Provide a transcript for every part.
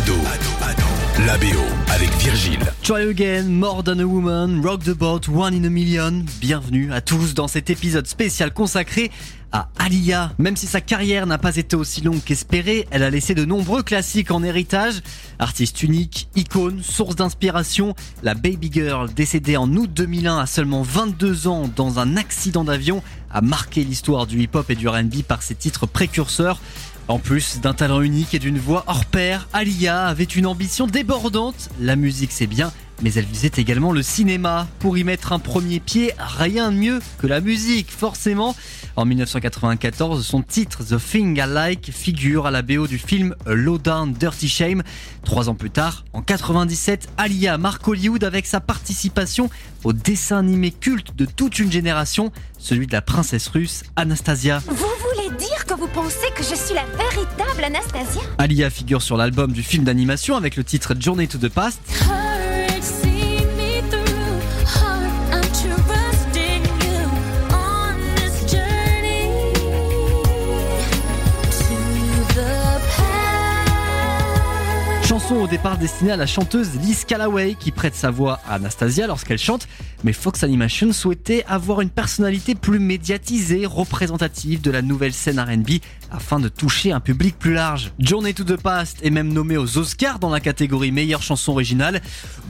Ado, avec Virgile. Try Again, More Than a Woman, Rock the Boat, One in a Million. Bienvenue à tous dans cet épisode spécial consacré à Alia. Même si sa carrière n'a pas été aussi longue qu'espérée, elle a laissé de nombreux classiques en héritage. Artiste unique, icône, source d'inspiration, la Baby Girl, décédée en août 2001 à seulement 22 ans dans un accident d'avion, a marqué l'histoire du hip-hop et du R&B par ses titres précurseurs. En plus d'un talent unique et d'une voix hors pair, Alia avait une ambition débordante. La musique c'est bien, mais elle visait également le cinéma. Pour y mettre un premier pied, rien de mieux que la musique, forcément. En 1994, son titre The Thing I Like figure à la BO du film Low Down Dirty Shame. Trois ans plus tard, en 97, Alia marque Hollywood avec sa participation au dessin animé culte de toute une génération, celui de la princesse russe Anastasia. Que vous pensez que je suis la véritable Anastasia Alia figure sur l'album du film d'animation avec le titre to the Past. Journey to the past. Chanson au départ destinée à la chanteuse Liz Callaway qui prête sa voix à Anastasia lorsqu'elle chante, mais Fox Animation souhaitait avoir une personnalité plus médiatisée, représentative de la nouvelle scène R&B afin de toucher un public plus large. Journey to the Past est même nommée aux Oscars dans la catégorie meilleure chanson originale.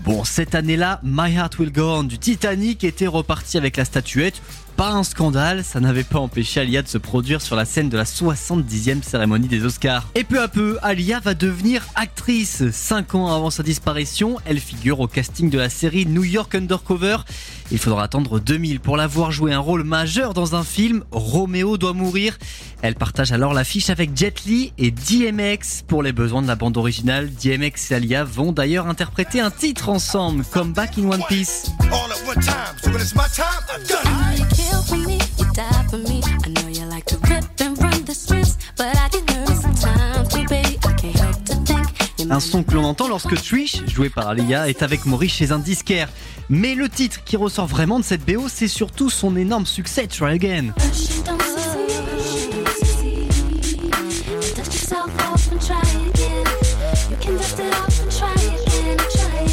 Bon, cette année-là, My Heart Will Go On du Titanic était reparti avec la statuette. Pas un scandale, ça n'avait pas empêché Alia de se produire sur la scène de la 70e cérémonie des Oscars. Et peu à peu, Alia va devenir actrice. Cinq ans avant sa disparition, elle figure au casting de la série New York Undercover. Il faudra attendre 2000 pour la voir jouer un rôle majeur dans un film, Roméo doit mourir. Elle partage alors l'affiche avec Jet Li et DMX. Pour les besoins de la bande originale, DMX et Alia vont d'ailleurs interpréter un titre ensemble, comme Back in One Piece. Un son que l'on entend lorsque Trish, joué par Alia, est avec Maurice chez un disquaire. Mais le titre qui ressort vraiment de cette BO, c'est surtout son énorme succès Try Again.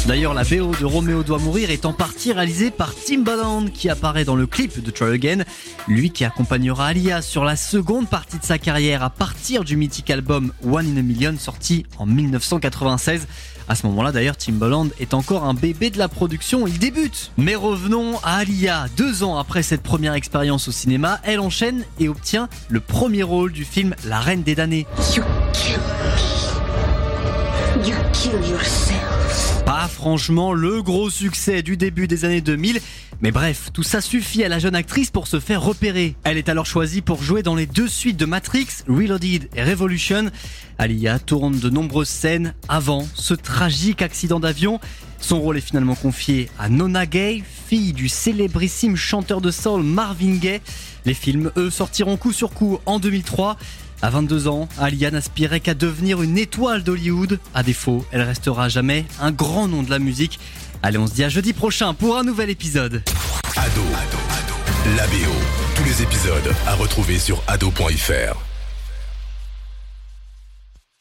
D'ailleurs, la BO de Roméo doit mourir est en partie réalisée par Timbaland qui apparaît dans le clip de Try Again. Lui qui accompagnera Alia sur la seconde partie de sa carrière à partir du mythique album One in a Million sorti en 1996. À ce moment-là, d'ailleurs, Timbaland est encore un bébé de la production, il débute. Mais revenons à Alia. Deux ans après cette première expérience au cinéma, elle enchaîne et obtient le premier rôle du film La Reine des damnés. You kill me. You. Pas franchement le gros succès du début des années 2000, mais bref, tout ça suffit à la jeune actrice pour se faire repérer. Elle est alors choisie pour jouer dans les deux suites de Matrix, Reloaded et Revolution. Alia tourne de nombreuses scènes avant ce tragique accident d'avion. Son rôle est finalement confié à Nona Gay, fille du célébrissime chanteur de soul Marvin Gaye. Les films, eux, sortiront coup sur coup en 2003. À 22 ans, Alia n'aspirait qu'à devenir une étoile d'Hollywood. À défaut, elle restera jamais un grand nom de la musique. Allez, on se dit à jeudi prochain pour un nouvel épisode. Ado, la BO. Tous les épisodes à retrouver sur ado.fr.